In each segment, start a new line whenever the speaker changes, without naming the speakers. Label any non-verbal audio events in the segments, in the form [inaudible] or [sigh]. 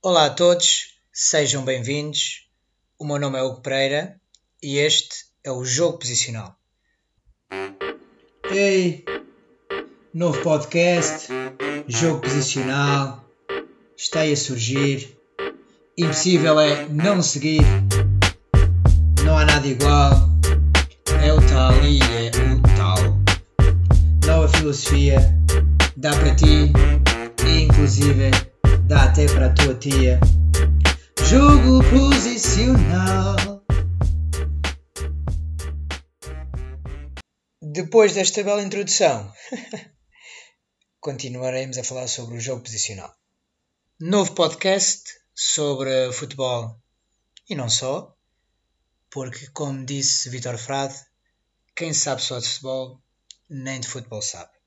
Olá a todos, sejam bem-vindos. O meu nome é Hugo Pereira e este é o Jogo Posicional. Ei, novo podcast, Jogo Posicional, está aí a surgir. Impossível é não seguir, não há nada igual. É o tal e é o tal. Nova filosofia, dá para ti e inclusive dá até para a tua tia. Jogo posicional. Depois desta bela introdução, [laughs] continuaremos a falar sobre o jogo posicional. Novo podcast sobre futebol e não só, porque, como disse Vitor Frade, quem sabe só de futebol, nem de futebol sabe.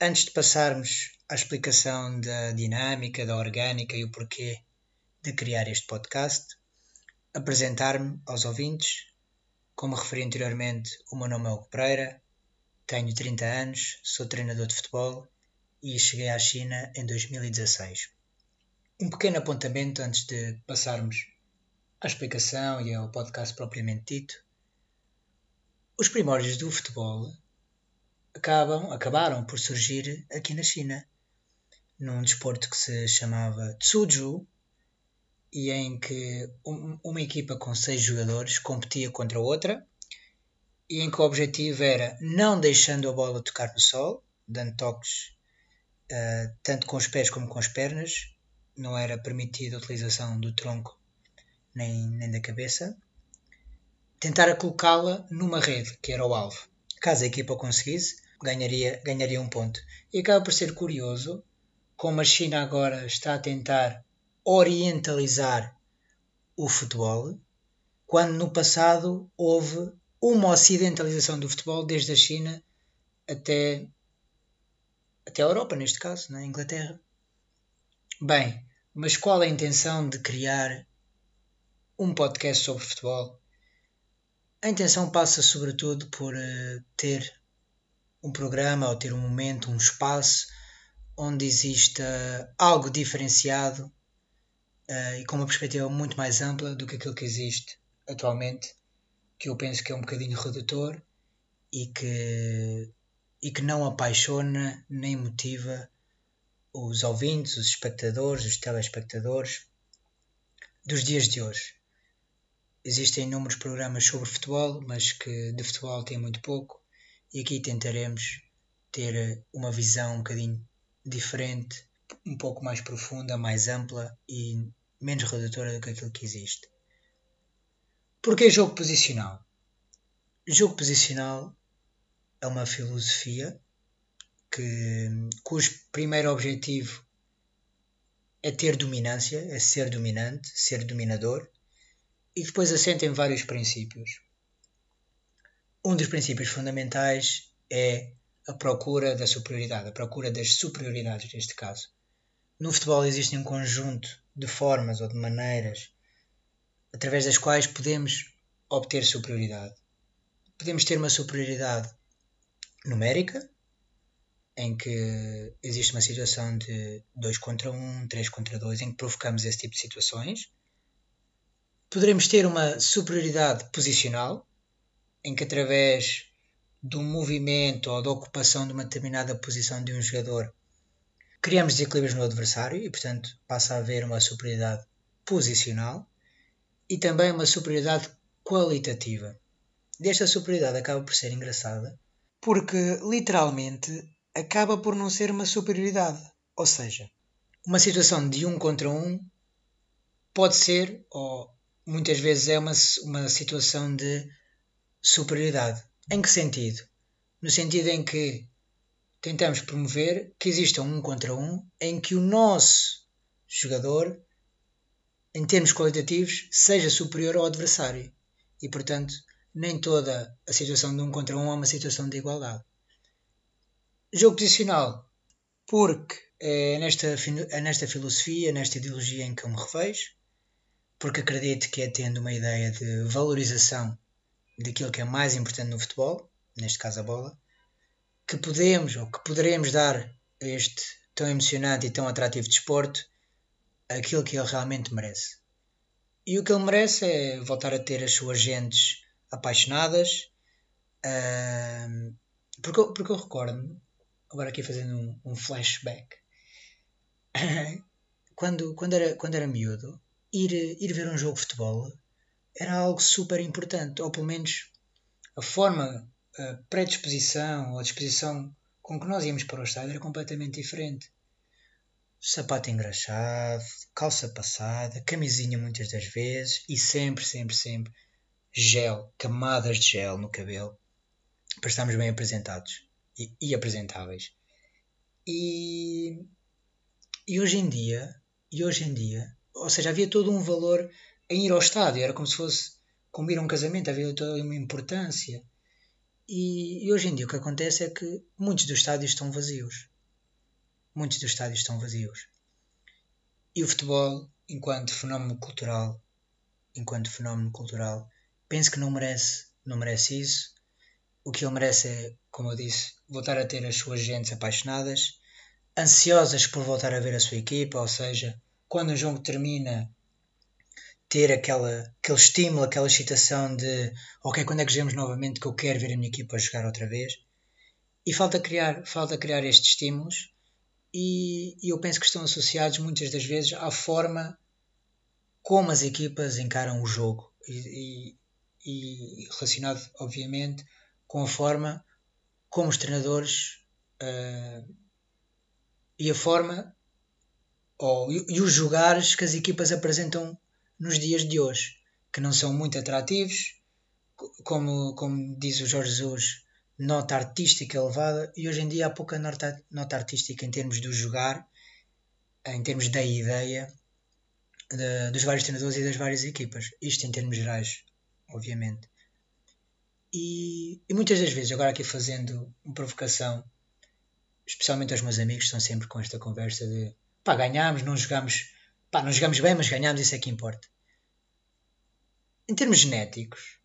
Antes de passarmos à explicação da dinâmica, da orgânica e o porquê de criar este podcast, apresentar-me aos ouvintes. Como referi anteriormente, o meu nome é Hugo Pereira, tenho 30 anos, sou treinador de futebol e cheguei à China em 2016. Um pequeno apontamento antes de passarmos à explicação e ao podcast propriamente dito. Os primórdios do futebol acabam, acabaram por surgir aqui na China num desporto que se chamava Tsuju e em que um, uma equipa com seis jogadores competia contra outra e em que o objetivo era não deixando a bola tocar no sol, dando toques uh, tanto com os pés como com as pernas, não era permitida a utilização do tronco nem, nem da cabeça, tentar colocá-la numa rede, que era o alvo. Caso a equipa conseguisse, ganharia, ganharia um ponto. E acaba por ser curioso como a China agora está a tentar orientalizar o futebol, quando no passado houve uma ocidentalização do futebol desde a China até, até a Europa, neste caso, na Inglaterra. Bem, mas qual a intenção de criar um podcast sobre futebol? A intenção passa sobretudo por uh, ter um programa ou ter um momento, um espaço onde exista algo diferenciado uh, e com uma perspectiva muito mais ampla do que aquilo que existe atualmente, que eu penso que é um bocadinho redutor e que, e que não apaixona nem motiva os ouvintes, os espectadores, os telespectadores dos dias de hoje. Existem inúmeros programas sobre futebol, mas que de futebol tem muito pouco, e aqui tentaremos ter uma visão um bocadinho diferente, um pouco mais profunda, mais ampla e menos redutora do que aquilo que existe. Porquê jogo posicional? Jogo posicional é uma filosofia que, cujo primeiro objetivo é ter dominância, é ser dominante, ser dominador, e depois assenta em vários princípios. Um dos princípios fundamentais é a procura da superioridade, a procura das superioridades neste caso. No futebol existe um conjunto de formas ou de maneiras através das quais podemos obter superioridade. Podemos ter uma superioridade numérica, em que existe uma situação de 2 contra 1, um, 3 contra 2, em que provocamos esse tipo de situações. Poderemos ter uma superioridade posicional, em que através do movimento ou da ocupação de uma determinada posição de um jogador, criamos desequilíbrios no adversário e, portanto, passa a haver uma superioridade posicional e também uma superioridade qualitativa. Desta superioridade acaba por ser engraçada porque, literalmente, acaba por não ser uma superioridade. Ou seja, uma situação de um contra um pode ser, ou muitas vezes é uma, uma situação de superioridade. Em que sentido? No sentido em que tentamos promover que exista um contra um em que o nosso jogador, em termos qualitativos, seja superior ao adversário. E, portanto, nem toda a situação de um contra um é uma situação de igualdade. Jogo posicional, porque é nesta, é nesta filosofia, nesta ideologia em que eu me revejo, porque acredito que é tendo uma ideia de valorização daquilo que é mais importante no futebol, neste caso a bola, que podemos ou que poderemos dar a este tão emocionante e tão atrativo desporto aquilo que ele realmente merece. E o que ele merece é voltar a ter as suas gentes apaixonadas. Uh, porque, eu, porque eu recordo-me, agora aqui fazendo um, um flashback, [coughs] quando, quando, era, quando era miúdo, ir, ir ver um jogo de futebol era algo super importante, ou pelo menos a forma, a predisposição ou a disposição com que nós íamos para o estádio era completamente diferente. Sapato engraxado, calça passada, camisinha muitas das vezes e sempre, sempre, sempre gel, camadas de gel no cabelo para estarmos bem apresentados e, e apresentáveis. E, e hoje em dia, e hoje em dia, ou seja, havia todo um valor em ir ao estádio, era como se fosse como ir a um casamento, havia toda uma importância. E, e, hoje em dia o que acontece é que muitos dos estádios estão vazios. Muitos dos estádios estão vazios. E o futebol, enquanto fenómeno cultural, enquanto fenómeno cultural, penso que não merece, não merece isso. O que ele merece é, como eu disse, voltar a ter as suas gentes apaixonadas, ansiosas por voltar a ver a sua equipa, ou seja, quando o jogo termina, ter aquela, aquele estímulo, aquela excitação de ok, quando é que jogamos novamente que eu quero ver a minha equipa jogar outra vez. E falta criar, falta criar estes estímulos e, e eu penso que estão associados muitas das vezes à forma como as equipas encaram o jogo e, e, e relacionado, obviamente, com a forma como os treinadores uh, e a forma ou, e, e os jogares que as equipas apresentam nos dias de hoje, que não são muito atrativos, como, como diz o Jorge Jesus, nota artística elevada, e hoje em dia há pouca nota, nota artística em termos do jogar, em termos da ideia de, dos vários treinadores e das várias equipas. Isto em termos gerais, obviamente. E, e muitas das vezes, agora aqui fazendo uma provocação, especialmente aos meus amigos, estão sempre com esta conversa de pá, ganhámos, não jogámos, pá, não jogámos bem, mas ganhámos, isso é que importa. Em termos genéticos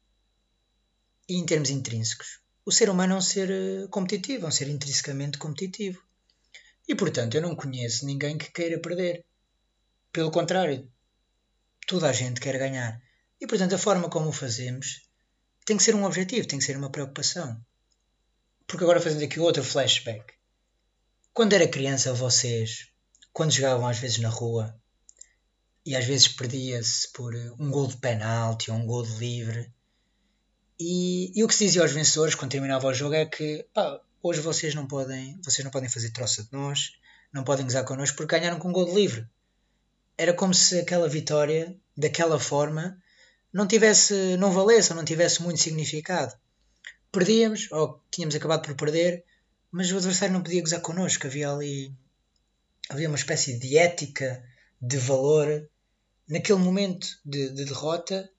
e em termos intrínsecos, o ser humano é um ser eh, competitivo, é um ser intrinsecamente competitivo. E portanto, eu não conheço ninguém que queira perder. Pelo contrário, toda a gente quer ganhar. E portanto, a forma como o fazemos tem que ser um objetivo, tem que ser uma preocupação. Porque agora fazendo aqui outro flashback. Quando era criança, vocês quando jogavam às vezes na rua e às vezes perdia-se por um gol de penalti ou um gol de livre. E, e, o que se dizia aos vencedores quando terminava o jogo é que pá, hoje vocês não podem vocês não podem fazer troça de nós, não podem gozar connosco porque ganharam com um gol de livre. Era como se aquela vitória, daquela forma, não tivesse, não valesse ou não tivesse muito significado. Perdíamos, ou tínhamos acabado por perder, mas o adversário não podia gozar connosco. Havia ali havia uma espécie de ética, de valor, naquele momento de, de derrota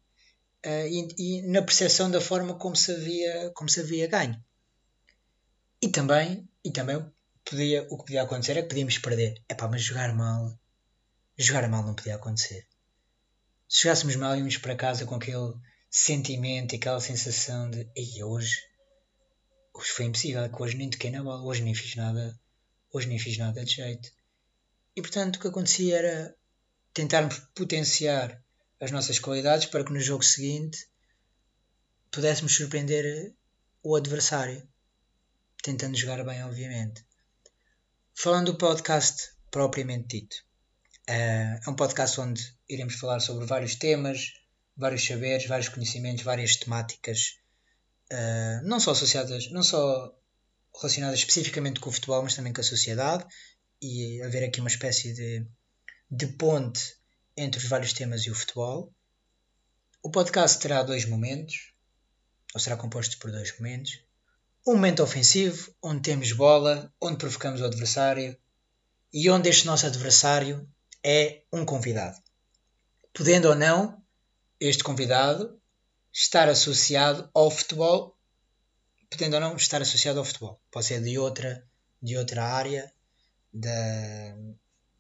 uh, e, e, na percepção da forma como se havia, como se havia ganho. E também, e também podia, o que podia acontecer é que podíamos perder. É pá, mas jogar mal, jogar mal não podia acontecer. Se jogássemos mal, íamos para casa com aquele sentimento e aquela sensação de Ei, hoje, hoje foi impossível, que hoje nem toquei na bola, hoje nem fiz nada, hoje nem fiz nada de jeito. E portanto o que acontecia era tentarmos potenciar as nossas qualidades para que no jogo seguinte pudéssemos surpreender o adversário, tentando jogar bem, obviamente. Falando do podcast propriamente dito, eh, é um podcast onde iremos falar sobre vários temas, vários saberes, vários conhecimentos, várias temáticas, eh, não só associadas, não só relacionadas especificamente com o futebol, mas também com a sociedade e haver aqui uma espécie de, de ponte entre os vários temas e o futebol. O podcast terá dois momentos, ou será composto por dois momentos. Um momento ofensivo, onde temos bola, onde provocamos o adversário e onde este nosso adversário é um convidado. Podendo ou não este convidado estar associado ao futebol, podendo ou não estar associado ao futebol. Pode ser de outra, de outra área, da,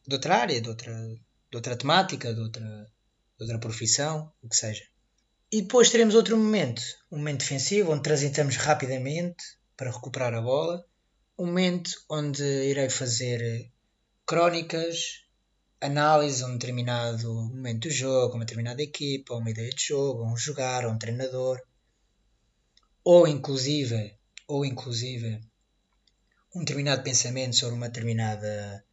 de outra área, de outra, de outra temática, de outra, de outra profissão, o que seja. E depois teremos outro momento, um momento defensivo, onde transitamos rapidamente para recuperar a bola, um momento onde irei fazer crónicas, análise a um determinado momento do jogo, uma determinada equipa, uma ideia de jogo, um jogar, um treinador, ou inclusive, ou inclusive um determinado pensamento sobre uma determinada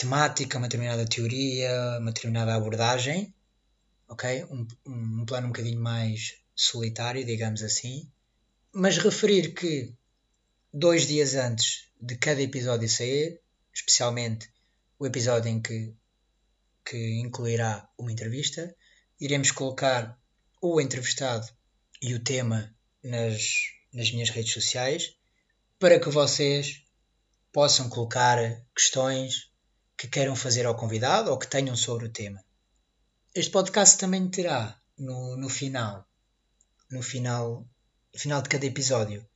temática, uma determinada teoria, uma determinada abordagem, ok? Um, um plano um bocadinho mais solitário, digamos assim, mas referir que dois dias antes de cada episódio sair, especialmente o episódio em que, que incluirá uma entrevista, iremos colocar o entrevistado e o tema nas, nas minhas redes sociais para que vocês possam colocar questões que queiram fazer ao convidado ou que tenham sobre o tema. Este podcast também terá no, no final, no final, final de cada episódio,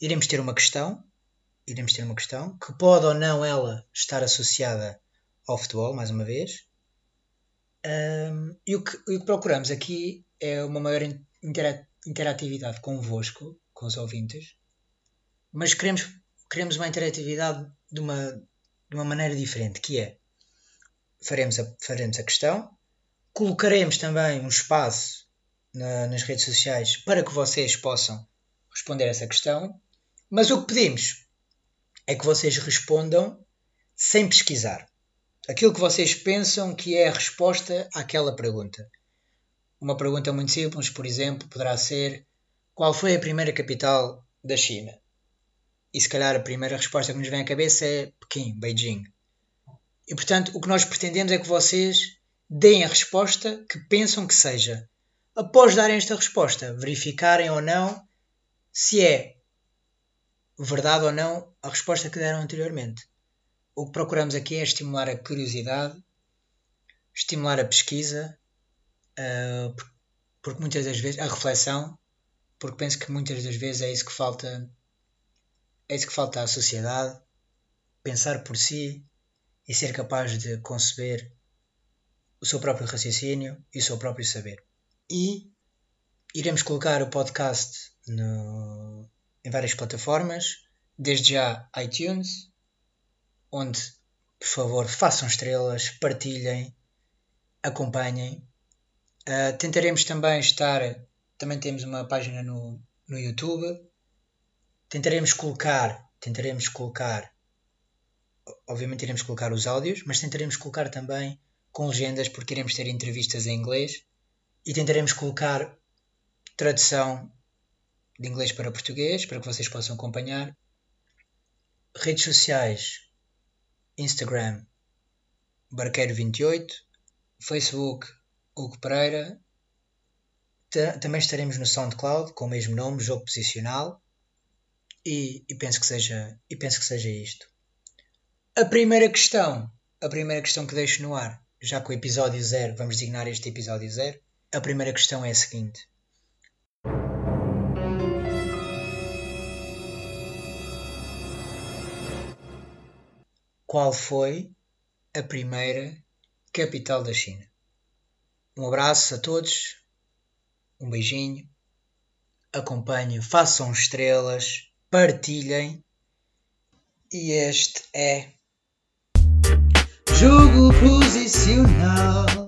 iremos ter uma questão, iremos ter uma questão que pode ou não ela estar associada ao futebol, mais uma vez. Um, e o que, o que procuramos aqui é uma maior interatividade convosco, com os ouvintes, mas queremos, queremos uma interatividade de uma, de uma maneira diferente, que é faremos a, faremos a questão, colocaremos também um espaço na, nas redes sociais para que vocês possam responder essa questão, mas o que pedimos é que vocês respondam sem pesquisar. Aquilo que vocês pensam que é a resposta àquela pergunta. Uma pergunta muito simples, por exemplo, poderá ser: Qual foi a primeira capital da China? E se calhar a primeira resposta que nos vem à cabeça é Pequim, Beijing. E portanto, o que nós pretendemos é que vocês deem a resposta que pensam que seja. Após darem esta resposta, verificarem ou não se é verdade ou não a resposta que deram anteriormente. O que procuramos aqui é estimular a curiosidade, estimular a pesquisa, uh, porque muitas das vezes a reflexão, porque penso que muitas das vezes é isso que falta, é isso que falta à sociedade, pensar por si e ser capaz de conceber o seu próprio raciocínio e o seu próprio saber. E iremos colocar o podcast no, em várias plataformas, desde já iTunes, onde, por favor, façam estrelas, partilhem, acompanhem. Uh, tentaremos também estar, também temos uma página no, no YouTube. Tentaremos colocar, tentaremos colocar, obviamente iremos colocar os áudios, mas tentaremos colocar também com legendas, porque iremos ter entrevistas em inglês e tentaremos colocar tradução de inglês para português para que vocês possam acompanhar. Redes sociais: Instagram Barqueiro28, Facebook Hugo Pereira. Também estaremos no SoundCloud com o mesmo nome, Jogo Posicional. E, e, penso que seja, e penso que seja isto. A primeira questão, a primeira questão que deixo no ar, já com o episódio zero, vamos designar este episódio zero. A primeira questão é a seguinte: Qual foi a primeira capital da China? Um abraço a todos, um beijinho, acompanhem, façam estrelas, partilhem. E este é Jogo Posicional.